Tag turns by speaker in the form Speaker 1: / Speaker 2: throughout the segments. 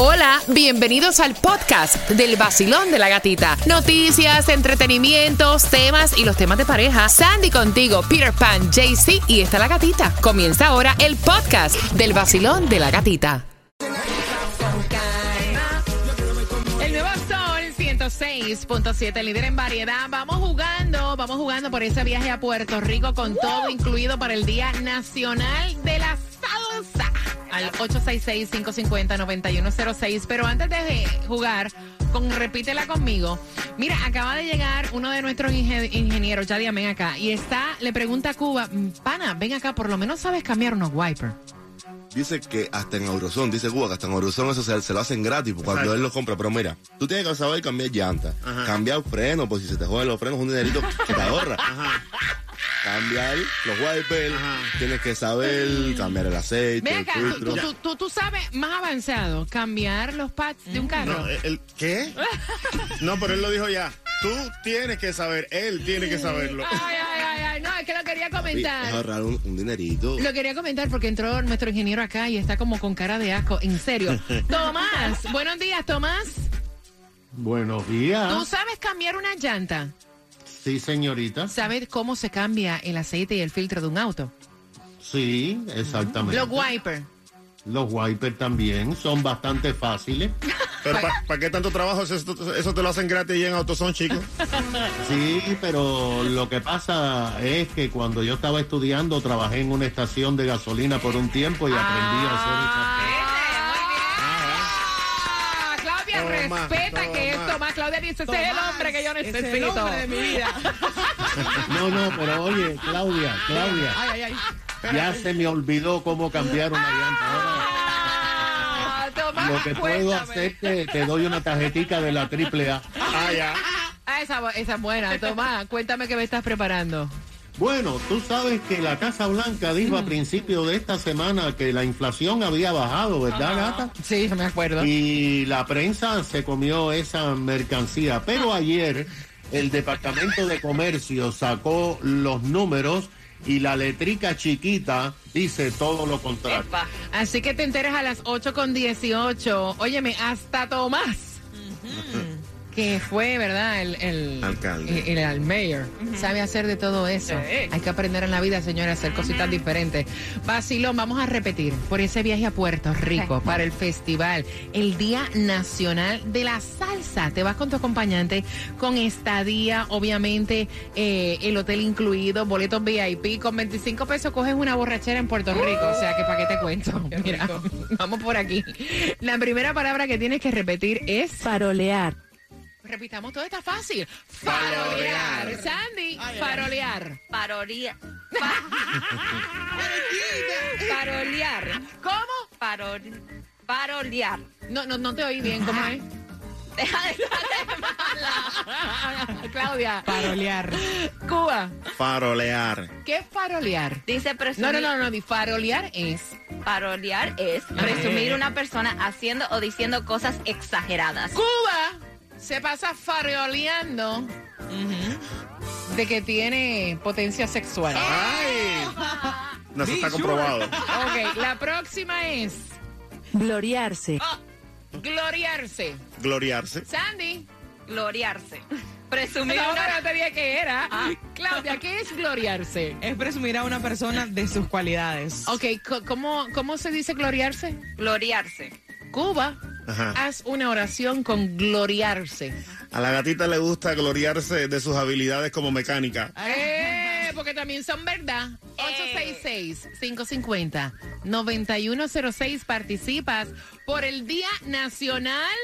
Speaker 1: Hola, bienvenidos al podcast del vacilón de la gatita. Noticias, entretenimientos, temas y los temas de pareja. Sandy contigo, Peter Pan, JC y está la gatita. Comienza ahora el podcast del vacilón de la gatita. El nuevo Sol 106.7, líder en variedad. Vamos jugando, vamos jugando por ese viaje a Puerto Rico con todo incluido para el Día Nacional de la Salsa. Al 866-550-9106. Pero antes de jugar, con repítela conmigo. Mira, acaba de llegar uno de nuestros inge- ingenieros, ya ven acá, y está, le pregunta a Cuba, pana, ven acá, por lo menos sabes cambiar unos wipers.
Speaker 2: Dice que hasta en Eurozone, dice Cuba, que hasta en Eurozone eso se, se lo hacen gratis cuando él lo compra. Pero mira, tú tienes que saber cambiar llanta, cambiar frenos, pues si se te joden los frenos, un dinerito que te ahorra. Cambiar los wipers, tienes que saber cambiar el aceite,
Speaker 1: Ven
Speaker 2: el
Speaker 1: acá, tú,
Speaker 2: filtro.
Speaker 1: tú- tú- tú sabes más avanzado, cambiar los pads de un carro.
Speaker 3: No, el, ¿Qué? No, pero él lo dijo ya. Tú tienes que saber, él tiene que saberlo.
Speaker 1: Ay, ay, ay, ay, no, es que lo quería
Speaker 2: Sí, es
Speaker 1: comentar.
Speaker 2: ahorrar un, un dinerito.
Speaker 1: Lo quería comentar porque entró nuestro ingeniero acá y está como con cara de asco, en serio. Tomás, buenos días, Tomás.
Speaker 4: Buenos
Speaker 1: ¿Tú
Speaker 4: días.
Speaker 1: sabes cambiar una llanta?
Speaker 4: Sí, señorita.
Speaker 1: ¿Sabes cómo se cambia el aceite y el filtro de un auto?
Speaker 4: Sí, exactamente.
Speaker 1: Los wipers.
Speaker 4: Los wipers también son bastante fáciles.
Speaker 3: Pero ¿para qué tanto trabajo? Eso, eso te lo hacen gratis y en AutoZone, chicos.
Speaker 4: Sí, pero lo que pasa es que cuando yo estaba estudiando trabajé en una estación de gasolina por un tiempo y aprendí
Speaker 1: Ah, Claudia
Speaker 3: Toma,
Speaker 1: respeta que es
Speaker 3: toma.
Speaker 1: Tomás. Claudia dice, ese es el hombre que yo necesito.
Speaker 4: a hacer esa... No, no, pero oye, Claudia, Claudia,
Speaker 1: Ay, ay, ay.
Speaker 4: ya se me olvidó cómo cambiar una llanta. Ahora
Speaker 1: Ah, Tomás,
Speaker 4: lo que puedo
Speaker 1: cuéntame.
Speaker 4: hacer te, te doy una tarjetica de la triple A.
Speaker 3: Ah, ya.
Speaker 1: Ah, esa, esa es buena. Tomás, cuéntame qué me estás preparando.
Speaker 4: Bueno, tú sabes que la Casa Blanca dijo a principio de esta semana que la inflación había bajado, ¿verdad, gata?
Speaker 1: Sí, me acuerdo.
Speaker 4: Y la prensa se comió esa mercancía. Pero ayer el Departamento de Comercio sacó los números y la letrica chiquita dice todo lo contrario.
Speaker 1: Así que te enteres a las 8 con 18. Óyeme, hasta Tomás. Que fue, ¿verdad? El, el
Speaker 2: Alcalde.
Speaker 1: El, el mayor. Sabe hacer de todo eso. Hay que aprender en la vida, señora, a hacer cositas diferentes. Vacilón, vamos a repetir por ese viaje a Puerto Rico para el festival, el Día Nacional de la Salsa. Te vas con tu acompañante, con estadía, obviamente, eh, el hotel incluido, boletos VIP. Con 25 pesos coges una borrachera en Puerto Rico. O sea, que para qué te cuento. Mira, vamos por aquí. La primera palabra que tienes que repetir es
Speaker 5: Farolear.
Speaker 1: Repitamos, todo está fácil. Farolear. Sandy, farolear.
Speaker 6: Parolear.
Speaker 1: ¿Cómo?
Speaker 6: Parol- Parolear.
Speaker 1: No, no, no te oí bien, ¿cómo es?
Speaker 6: Deja de estar mala.
Speaker 1: Claudia. Farolear. Cuba.
Speaker 3: Farolear.
Speaker 1: ¿Qué es farolear?
Speaker 6: Dice
Speaker 1: No,
Speaker 6: presumir.
Speaker 1: no, no, no, di farolear es.
Speaker 6: Parolear es presumir una persona haciendo o diciendo cosas exageradas.
Speaker 1: Cuba se pasa faroleando de que tiene potencia sexual.
Speaker 3: ¡Ay! No, eso está comprobado.
Speaker 1: Ok, la próxima es
Speaker 5: Gloriarse.
Speaker 1: gloriarse.
Speaker 3: Gloriarse.
Speaker 1: Sandy.
Speaker 6: Gloriarse. Presumir
Speaker 1: No,
Speaker 6: una...
Speaker 1: no te dije que era. Claudia, ¿qué es gloriarse?
Speaker 7: Es presumir a una persona de sus cualidades.
Speaker 1: Ok, co- ¿cómo, ¿cómo se dice gloriarse?
Speaker 6: Gloriarse.
Speaker 1: Cuba,
Speaker 3: Ajá.
Speaker 1: haz una oración con gloriarse.
Speaker 3: A la gatita le gusta gloriarse de sus habilidades como mecánica.
Speaker 1: ¡Eh! Porque también son verdad. 866-550-9106. Participas por el Día Nacional.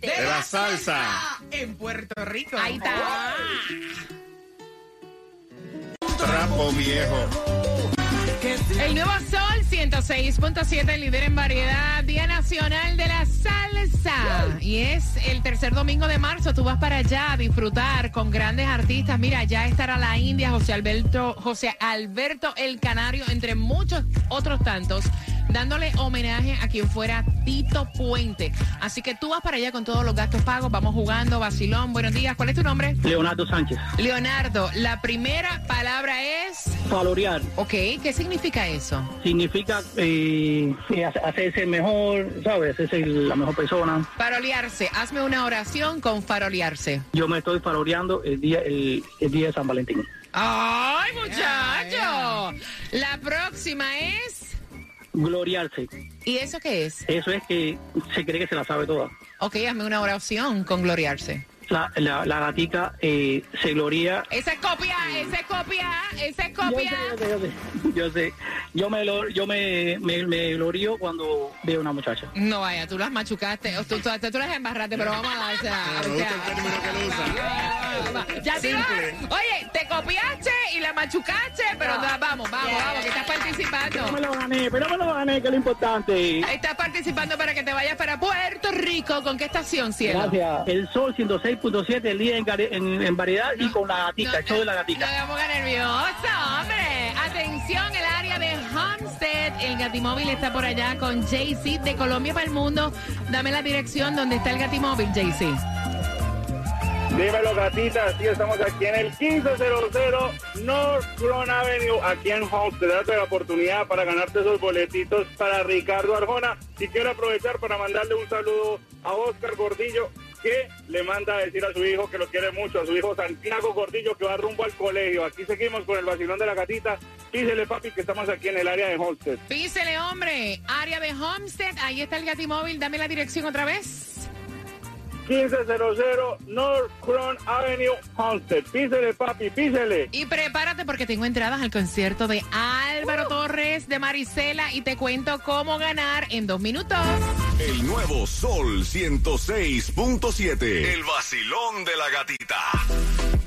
Speaker 3: De la salsa.
Speaker 7: En Puerto Rico.
Speaker 1: Ahí está.
Speaker 3: Trapo viejo.
Speaker 1: El nuevo Sol 106.7, líder en variedad, Día Nacional de la Salsa. Y es el tercer domingo de marzo. Tú vas para allá a disfrutar con grandes artistas. Mira, ya estará la India, José Alberto, José Alberto el Canario, entre muchos otros tantos, dándole homenaje a quien fuera Tito Puente. Así que tú vas para allá con todos los gastos pagos. Vamos jugando, vacilón. Buenos días. ¿Cuál es tu nombre?
Speaker 8: Leonardo Sánchez.
Speaker 1: Leonardo, la primera palabra es
Speaker 8: Valorear
Speaker 1: Ok, ¿qué significa eso?
Speaker 8: significa eh, hace- hacerse mejor, ¿sabes? Hacerse la mejor persona.
Speaker 1: Farolearse. Hazme una oración con farolearse.
Speaker 8: Yo me estoy valoreando el día, el, el día de San Valentín.
Speaker 1: ¡Ay, muchacho! La próxima es...
Speaker 8: Gloriarse.
Speaker 1: ¿Y eso qué es?
Speaker 8: Eso es que se cree que se la sabe toda.
Speaker 1: Ok, hazme una oración con gloriarse.
Speaker 8: La, la, la gatica eh, se gloria.
Speaker 1: Esa es copia, esa es copia, esa es
Speaker 8: Yo sé,
Speaker 1: copia.
Speaker 8: yo sé, yo sé. Yo sé. Yo me, lo- yo me, me, me glorío cuando veo una muchacha.
Speaker 1: No vaya, tú las machucaste, o tú, tú, tú las embarraste, pero vamos a darse. Ya te
Speaker 3: Simple.
Speaker 1: vas. Oye, te copiaste y la machucaste, pero vamos, vamos, vamos, que estás
Speaker 8: No me
Speaker 1: participando.
Speaker 8: lo gané, pero me lo gané, que es lo importante.
Speaker 1: Estás participando para que te vayas para Puerto Rico. ¿Con qué estación, cielo?
Speaker 8: Gracias. El sol 106.7, el día en, variedad y con la gatica, el show de la
Speaker 1: No
Speaker 8: gatica.
Speaker 1: me ponga nervioso, hombre. Atención, el área de Homestead. El Gatimóvil está por allá con JC de Colombia para el mundo. Dame la dirección donde está el Gatimóvil, JC.
Speaker 9: Dímelo, gatita. Sí, estamos aquí en el 1500 North Crown Avenue, aquí en Homestead. Date la oportunidad para ganarte esos boletitos para Ricardo Arjona. Y quiero aprovechar para mandarle un saludo a Oscar Gordillo, que le manda a decir a su hijo que lo quiere mucho, a su hijo Santiago Gordillo, que va rumbo al colegio. Aquí seguimos con el vacilón de la gatita. Písele, papi, que estamos aquí en el área de Homestead.
Speaker 1: Písele, hombre. Área de Homestead. Ahí está el Gatimóvil. Dame la dirección otra vez.
Speaker 9: 1500 North Crown Avenue, Homestead. Písele, papi, písele.
Speaker 1: Y prepárate porque tengo entradas al concierto de Álvaro Torres de Marisela y te cuento cómo ganar en dos minutos.
Speaker 10: El nuevo Sol 106.7. El vacilón de la gatita.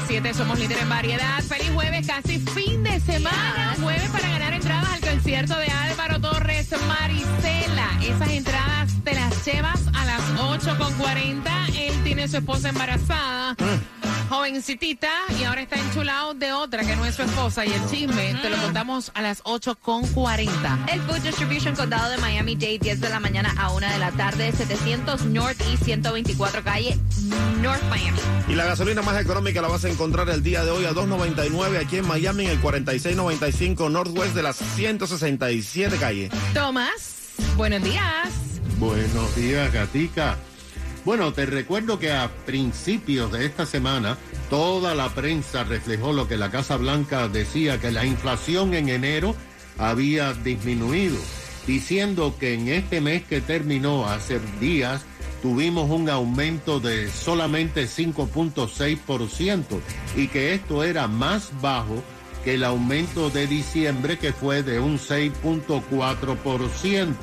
Speaker 11: 106.7
Speaker 1: somos líderes en variedad. Feliz jueves, casi fin de semana. Jueves para ganar entradas al concierto de Álvaro Torres Marisela. Esas entradas te las llevas a las 8.40. Él tiene su esposa embarazada. Jovencitita y ahora está enchulado de otra que no es su esposa y el chisme te lo contamos a las 8.40.
Speaker 6: El Food Distribution Condado de Miami-Dade, 10 de la mañana a 1 de la tarde, 700 North y 124 calle North Miami.
Speaker 3: Y la gasolina más económica la vas a encontrar el día de hoy a 2.99 aquí en Miami en el 4695 Northwest de las 167 calle.
Speaker 1: Tomás, buenos días.
Speaker 4: Buenos días, Gatica. Bueno, te recuerdo que a principios de esta semana toda la prensa reflejó lo que la Casa Blanca decía, que la inflación en enero había disminuido, diciendo que en este mes que terminó hace días tuvimos un aumento de solamente 5.6% y que esto era más bajo que el aumento de diciembre que fue de un 6.4%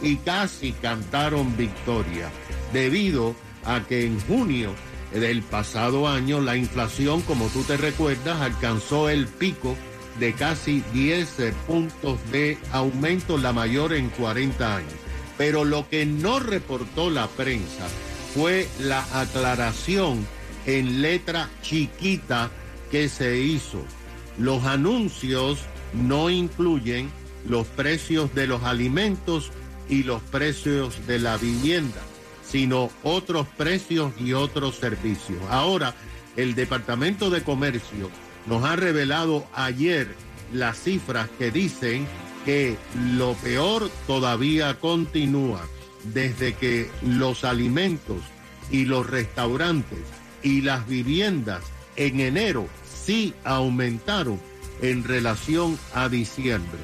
Speaker 4: y casi cantaron victoria debido a que en junio del pasado año la inflación, como tú te recuerdas, alcanzó el pico de casi 10 eh, puntos de aumento, la mayor en 40 años. Pero lo que no reportó la prensa fue la aclaración en letra chiquita que se hizo. Los anuncios no incluyen los precios de los alimentos y los precios de la vivienda, sino otros precios y otros servicios. Ahora, el Departamento de Comercio nos ha revelado ayer las cifras que dicen que lo peor todavía continúa desde que los alimentos y los restaurantes y las viviendas en enero sí aumentaron en relación a diciembre.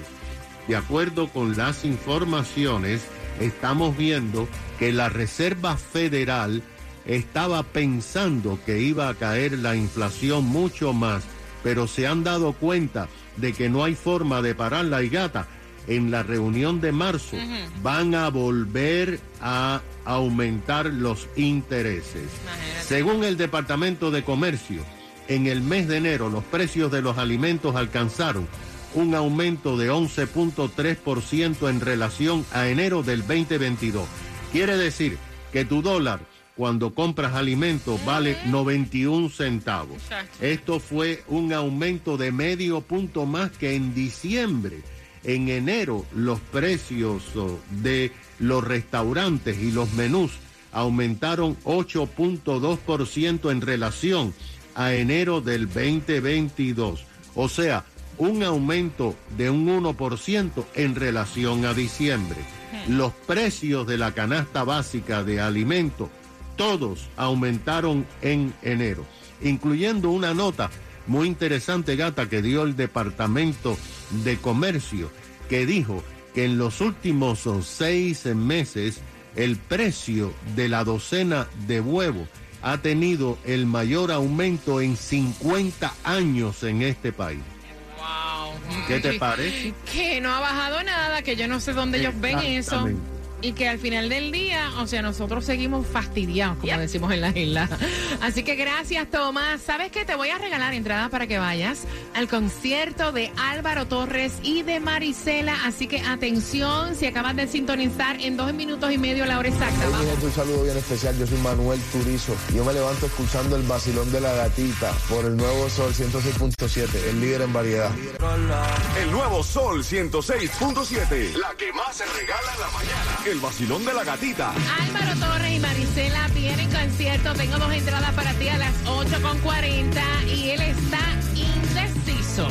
Speaker 4: De acuerdo con las informaciones, estamos viendo que la Reserva Federal estaba pensando que iba a caer la inflación mucho más, pero se han dado cuenta de que no hay forma de pararla y gata. En la reunión de marzo van a volver a aumentar los intereses. Según el Departamento de Comercio, en el mes de enero los precios de los alimentos alcanzaron un aumento de 11.3% en relación a enero del 2022. Quiere decir que tu dólar cuando compras alimentos vale 91 centavos. Esto fue un aumento de medio punto más que en diciembre. En enero los precios oh, de los restaurantes y los menús aumentaron 8.2% en relación a enero del 2022. O sea, un aumento de un 1% en relación a diciembre. Los precios de la canasta básica de alimentos, todos aumentaron en enero, incluyendo una nota muy interesante, gata, que dio el Departamento de Comercio, que dijo que en los últimos seis meses el precio de la docena de huevos ha tenido el mayor aumento en 50 años en este país. ¿Qué te parece?
Speaker 1: Que no ha bajado nada, que yo no sé dónde ellos ven eso. Y que al final del día, o sea, nosotros seguimos fastidiados, como decimos en la isla. Así que gracias, Tomás. ¿Sabes qué? Te voy a regalar entradas para que vayas al concierto de Álvaro Torres y de Marisela. Así que atención, si acabas de sintonizar en dos minutos y medio la hora exacta.
Speaker 12: Un saludo bien especial. Yo soy Manuel Turizo. Yo me levanto escuchando el vacilón de la gatita por el nuevo Sol 106.7, el líder en variedad.
Speaker 10: El nuevo Sol 106.7. La que más se regala en la mañana. El vacilón de la gatita.
Speaker 1: Álvaro Torres y Marisela tienen concierto. Tengo dos entradas para ti a las 8.40 y él está indeciso.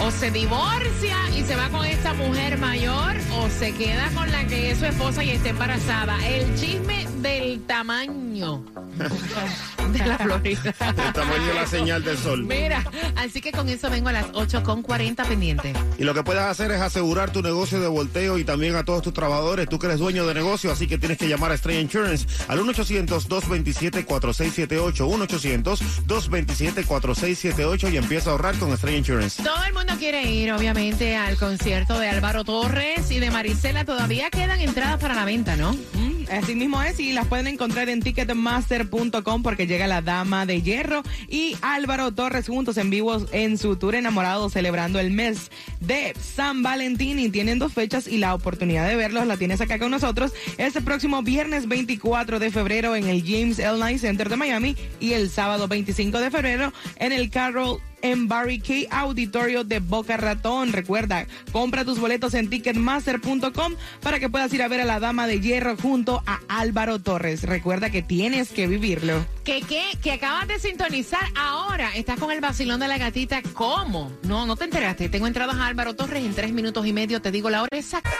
Speaker 1: O se divorcia y se va con esta mujer mayor o se queda con la que es su esposa y está embarazada. El chisme del tamaño de la Florida.
Speaker 3: El tamaño de la señal del sol.
Speaker 1: Mira, así que con eso vengo a las 8.40 pendiente.
Speaker 3: Y lo que puedes hacer es asegurar tu negocio de volteo y también a todos tus trabajadores. Tú que eres dueño de negocio, así que tienes que llamar a Stray Insurance al 1-800-227-4678. 1-800-227-4678 y empieza a ahorrar con Stray Insurance.
Speaker 1: Todo el mundo quiere ir, obviamente, al concierto de Álvaro Torres y de Marisela. Todavía quedan entradas para la venta, ¿no?
Speaker 7: Mm, así mismo es, y las pueden encontrar en ticketmaster.com porque llega la Dama de Hierro y Álvaro Torres juntos en vivo en su tour enamorado celebrando el mes de San Valentín y tienen dos fechas y la oportunidad de verlos la tienes acá con nosotros este próximo viernes 24 de febrero en el James L. Knight Center de Miami y el sábado 25 de febrero en el Carroll en Barry K Auditorio de Boca Ratón. Recuerda, compra tus boletos en ticketmaster.com para que puedas ir a ver a la Dama de Hierro junto a Álvaro Torres. Recuerda que tienes que vivirlo.
Speaker 1: ¿Qué, qué? Que acabas de sintonizar ahora. Estás con el vacilón de la gatita. ¿Cómo? No, no te enteraste. Tengo entradas a Álvaro Torres en tres minutos y medio. Te digo la hora exacta.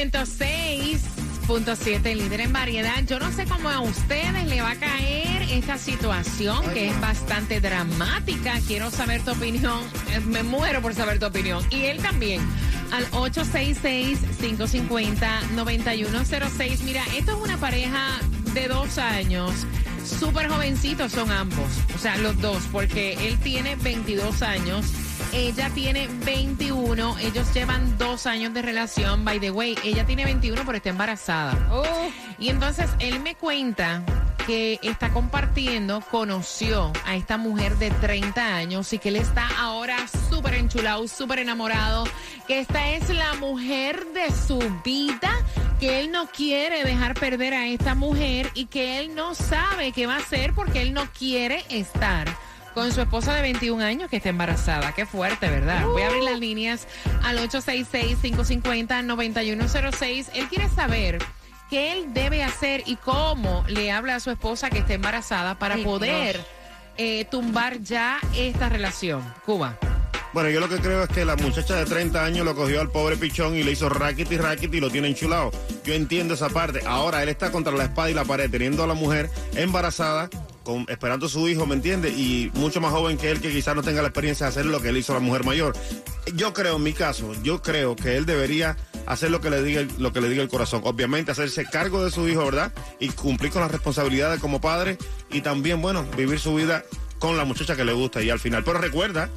Speaker 1: 106.7, líder en variedad. Yo no sé cómo a ustedes le va a caer esta situación que es bastante dramática. Quiero saber tu opinión. Me muero por saber tu opinión. Y él también. Al 866-550-9106. Mira, esto es una pareja de dos años. Súper jovencitos son ambos. O sea, los dos. Porque él tiene 22 años. Ella tiene 21. Ellos llevan dos años de relación. By the way, ella tiene 21, pero está embarazada. Y entonces él me cuenta que está compartiendo, conoció a esta mujer de 30 años y que él está ahora súper enchulado, súper enamorado, que esta es la mujer de su vida, que él no quiere dejar perder a esta mujer y que él no sabe qué va a hacer porque él no quiere estar con su esposa de 21 años que está embarazada. Qué fuerte, ¿verdad? Voy a abrir las líneas al 866-550-9106. Él quiere saber qué él debe hacer y cómo le habla a su esposa que está embarazada para
Speaker 7: Ay,
Speaker 1: poder eh, tumbar ya esta relación. Cuba.
Speaker 3: Bueno, yo lo que creo es que la muchacha de 30 años lo cogió al pobre pichón y le hizo racket y racket y lo tiene enchulado. Yo entiendo esa parte. Ahora él está contra la espada y la pared, teniendo a la mujer embarazada, con, esperando a su hijo, ¿me entiende? Y mucho más joven que él, que quizás no tenga la experiencia de hacer lo que él hizo a la mujer mayor. Yo creo, en mi caso, yo creo que él debería hacer lo que le diga el, lo que le diga el corazón. Obviamente hacerse cargo de su hijo, ¿verdad? Y cumplir con las responsabilidades como padre y también, bueno, vivir su vida con la muchacha que le gusta y al final. Pero recuerda,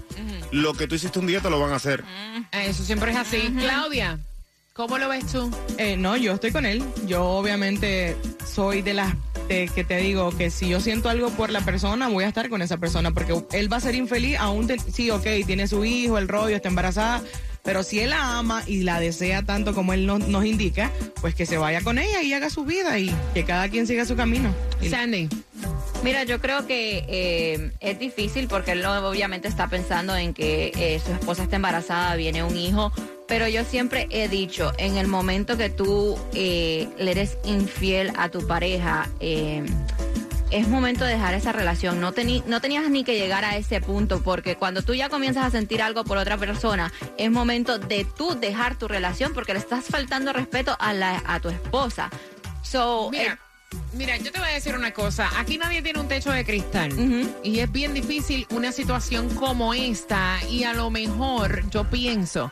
Speaker 3: lo que tú hiciste un día te lo van a hacer.
Speaker 1: Eso siempre es así. Claudia, ¿cómo lo ves tú?
Speaker 7: Eh, no, yo estoy con él. Yo obviamente soy de las de que te digo que si yo siento algo por la persona, voy a estar con esa persona porque él va a ser infeliz aún, de- sí, ok, tiene su hijo, el rollo, está embarazada, pero si él la ama y la desea tanto como él nos, nos indica, pues que se vaya con ella y haga su vida y que cada quien siga su camino.
Speaker 1: Sandy.
Speaker 6: Mira, yo creo que eh, es difícil porque él obviamente está pensando en que eh, su esposa está embarazada, viene un hijo, pero yo siempre he dicho, en el momento que tú eh, le eres infiel a tu pareja, eh, es momento de dejar esa relación. No, no tenías ni que llegar a ese punto porque cuando tú ya comienzas a sentir algo por otra persona, es momento de tú dejar tu relación porque le estás faltando respeto a, la, a tu esposa. So,
Speaker 1: Mira, mira, yo te voy a decir una cosa. Aquí nadie tiene un techo de cristal. Y es bien difícil una situación como esta. Y a lo mejor yo pienso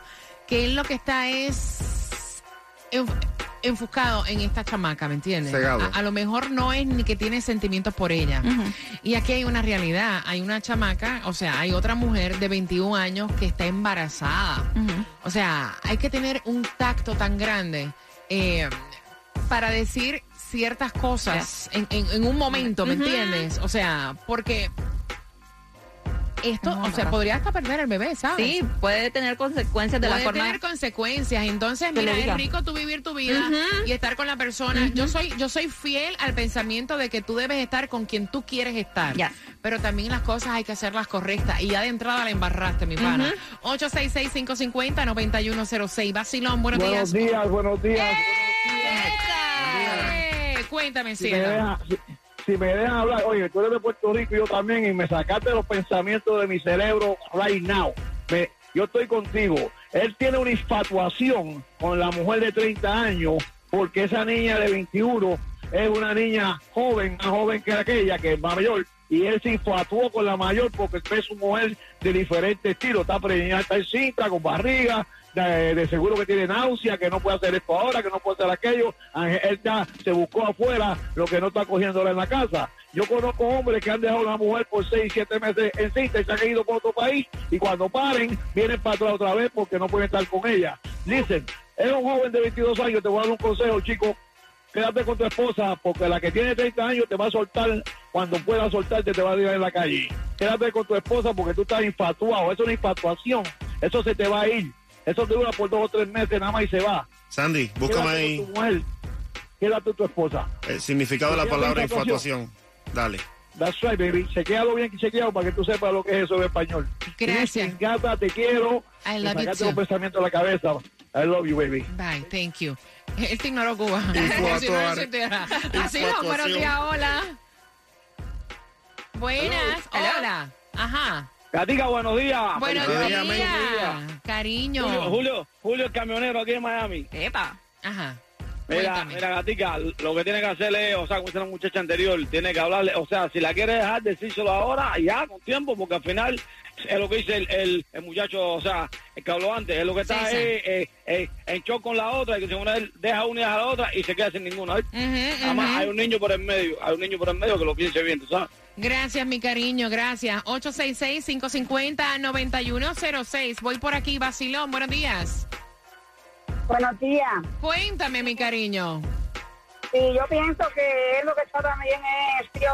Speaker 1: que él lo que está es enf- enfocado en esta chamaca, ¿me entiendes? A, a lo mejor no es ni que tiene sentimientos por ella. Y aquí hay una realidad. Hay una chamaca, o sea, hay otra mujer de 21 años que está embarazada. O sea, hay que tener un tacto tan grande eh, para decir ciertas cosas en, en- en un momento, ¿me entiendes? O sea, porque esto, o sea, podría hasta perder el bebé, ¿sabes?
Speaker 6: Sí, puede tener consecuencias de
Speaker 1: Puede
Speaker 6: la forma
Speaker 1: tener consecuencias. Entonces, mira, es rico tú vivir tu vida y estar con la persona. Yo soy yo soy fiel al pensamiento de que tú debes estar con quien tú quieres estar. Pero también las cosas hay que hacerlas correctas. Y ya de entrada la embarraste, mi pana. 866-550-9106. Vacilón, buenos,
Speaker 9: Buenos
Speaker 1: días.
Speaker 9: días, buenos días.
Speaker 1: Eh, Cuéntame,
Speaker 9: Si me,
Speaker 1: cielo.
Speaker 9: dejan, si, si me dejan hablar, oye, tú eres de Puerto Rico y yo también, y me sacaste los pensamientos de mi cerebro right now. Me- yo estoy contigo. Él tiene una infatuación con la mujer de 30 años, porque esa niña de 21 es una niña joven, más joven que aquella, que es mayor, y él se infatuó con la mayor porque es su mujer de diferente estilo. Está preñada, está encinta, con barriga, de, seguro que tiene náusea, que no puede hacer esto ahora, que no puede hacer aquello. Él ya se buscó afuera lo que no está cogiéndola en la casa. Yo conozco hombres que han dejado a una mujer por seis, siete meses encinta y se han ido por otro país y cuando paren vienen para atrás otra vez porque no pueden estar con ella. Dicen, es un joven de 22 años, te voy a dar un consejo, chico. Quédate con tu esposa porque la que tiene 30 años te va a soltar cuando pueda soltarte, te va a tirar en la calle. Quédate con tu esposa porque tú estás infatuado. Eso es una infatuación. Eso se te va a ir. Eso dura por dos o tres meses nada más y se va.
Speaker 3: Sandy, búscame
Speaker 9: Quédate
Speaker 3: ahí
Speaker 9: con tu mujer. Quédate con tu esposa.
Speaker 3: el significado de la palabra
Speaker 9: infatuación.
Speaker 3: Dale.
Speaker 9: That's right, baby. Chequealo bien chequeado para que tú sepas lo que es eso en español.
Speaker 1: Gracias.
Speaker 9: Gata, te quiero.
Speaker 1: I
Speaker 9: Me
Speaker 1: love you too.
Speaker 9: los pensamientos de la cabeza. I love you, baby.
Speaker 1: Bye, thank you. Él te ignoró Cuba. Así no, buenos días, hola. Buenas, hola. Ajá.
Speaker 9: Gatica, buenos días.
Speaker 1: Buenos días, cariño.
Speaker 9: Julio, Julio, Julio el camionero aquí en Miami.
Speaker 6: Epa.
Speaker 1: Ajá.
Speaker 9: Mira,
Speaker 1: Cuéntame.
Speaker 9: mira, Gatica, lo que tiene que hacer es, o sea, como dice la muchacha anterior, tiene que hablarle, o sea, si la quiere dejar, decírselo ahora, ya, con tiempo, porque al final es lo que dice el, el, el muchacho, o sea, el que habló antes, es lo que está
Speaker 1: Sí,
Speaker 9: es, eh, eh, en shock con la otra, y que según él deja una y deja la otra y se queda sin ninguna. ¿eh? Además, hay un niño por el medio, hay un niño por el medio que lo piense bien, ¿tú sabes?
Speaker 1: Gracias, mi cariño, gracias. 866-550-9106. Voy por aquí, Basilón, buenos días.
Speaker 13: Buenos días.
Speaker 1: Cuéntame, mi cariño.
Speaker 13: Sí, yo pienso que él lo que está también es tío,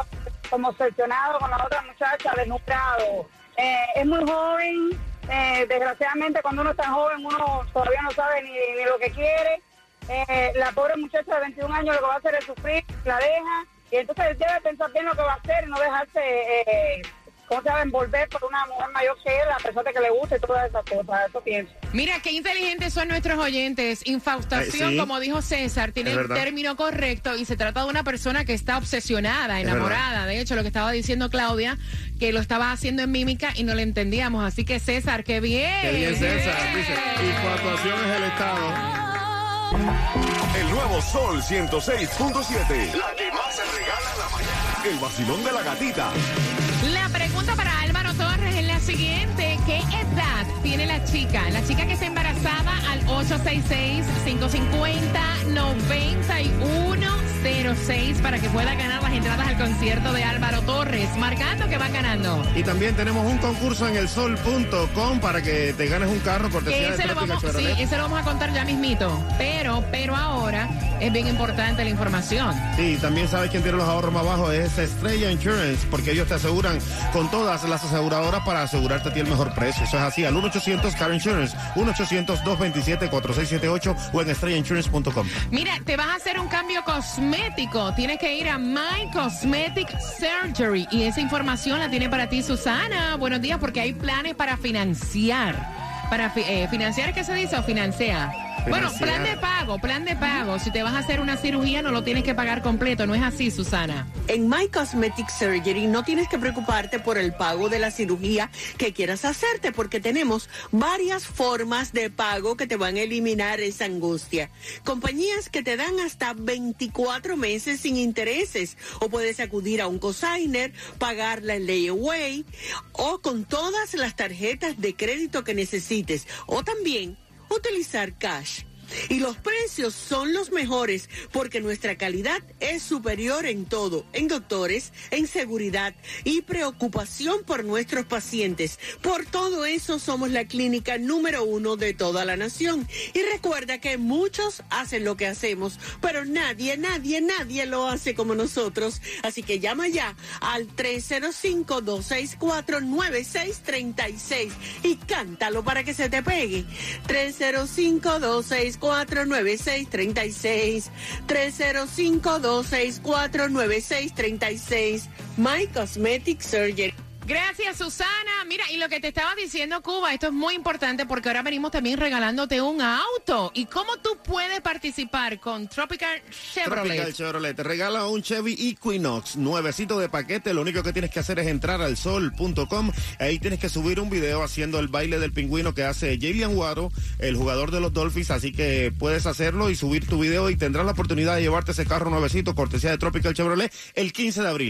Speaker 13: como obsesionado con la otra muchacha, desnutrado. Eh, es muy joven. eh, desgraciadamente, cuando uno está joven, uno todavía no sabe ni, ni lo que quiere. Eh, la pobre muchacha de 21 años lo que va a hacer es sufrir, la deja. Y entonces él debe pensar bien lo que va a hacer y no dejarse, eh, ¿cómo se llama?, envolver por una mujer mayor que él, a pesar de que le guste y todas esas cosas. Eso pienso.
Speaker 1: Mira, qué inteligentes son nuestros oyentes. Infaustación,
Speaker 13: Ay, sí.
Speaker 1: como dijo César, tiene el término correcto y se trata de una persona que está obsesionada, enamorada. De hecho, lo que estaba diciendo Claudia, que lo estaba haciendo en mímica y no le entendíamos. Así que César, qué bien.
Speaker 3: Qué bien, César. Dice, infatuación es el estado.
Speaker 10: El nuevo Sol 106.7. El vacilón de la gatita.
Speaker 1: La pregunta para Álvaro Torres es la siguiente. ¿Qué edad tiene la chica. La chica que está embarazada al 866-550-9106 para que pueda ganar las entradas al concierto de Álvaro Torres. Marcando que van ganando.
Speaker 3: Y también tenemos un concurso en elsol.com para que te ganes un carro cortesía de
Speaker 1: ese lo, vamos, sí, ese lo vamos a contar ya mismito. Pero, pero ahora es bien importante la información.
Speaker 3: Sí, también sabes quién tiene los ahorros más bajos es Estrella Insurance, porque ellos te aseguran con todas las aseguradoras para asegurarte a ti el mejor precio. Eso es así, al 1-800 Car Insurance, 1-800-227-4678 o en estrellainsurance.com.
Speaker 1: Mira, te vas a hacer un cambio cosmético. Tienes que ir a My Cosmetic Surgery. Y esa información la tiene para ti Susana. Buenos días, porque hay planes para financiar. Para eh, financiar, ¿qué se dice? O financia. Bueno, plan de pago, plan de pago. Si te vas a hacer una cirugía, no lo tienes que pagar completo. No es así, Susana.
Speaker 14: En My Cosmetic Surgery no tienes que preocuparte por el pago de la cirugía que quieras hacerte porque tenemos varias formas de pago que te van a eliminar esa angustia. Compañías que te dan hasta 24 meses sin intereses o puedes acudir a un cosigner, pagarla en layaway o con todas las tarjetas de crédito que necesites o también utilizar cash. Y los precios son los mejores porque nuestra calidad es superior en todo, en doctores, en seguridad y preocupación por nuestros pacientes. Por todo eso somos la clínica número uno de toda la nación. Y recuerda que muchos hacen lo que hacemos, pero nadie, nadie, nadie lo hace como nosotros. Así que llama ya al 305-264-9636 y cántalo para que se te pegue. 305-264-9636. 305-264-9636. My Cosmetic Surgery.
Speaker 1: Gracias, Susana. Mira, y lo que te estaba diciendo, Cuba, esto es muy importante porque ahora venimos también regalándote un auto. ¿Y cómo tú puedes participar con Tropical Chevrolet?
Speaker 3: Tropical Chevrolet te regala un Chevy Equinox nuevecito de paquete. Lo único que tienes que hacer es entrar al sol.com. Ahí tienes que subir un video haciendo el baile del pingüino que hace Jalen Waro, el jugador de los Dolphins. Así que puedes hacerlo y subir tu video y tendrás la oportunidad de llevarte ese carro nuevecito, cortesía de Tropical Chevrolet, el 15 de abril.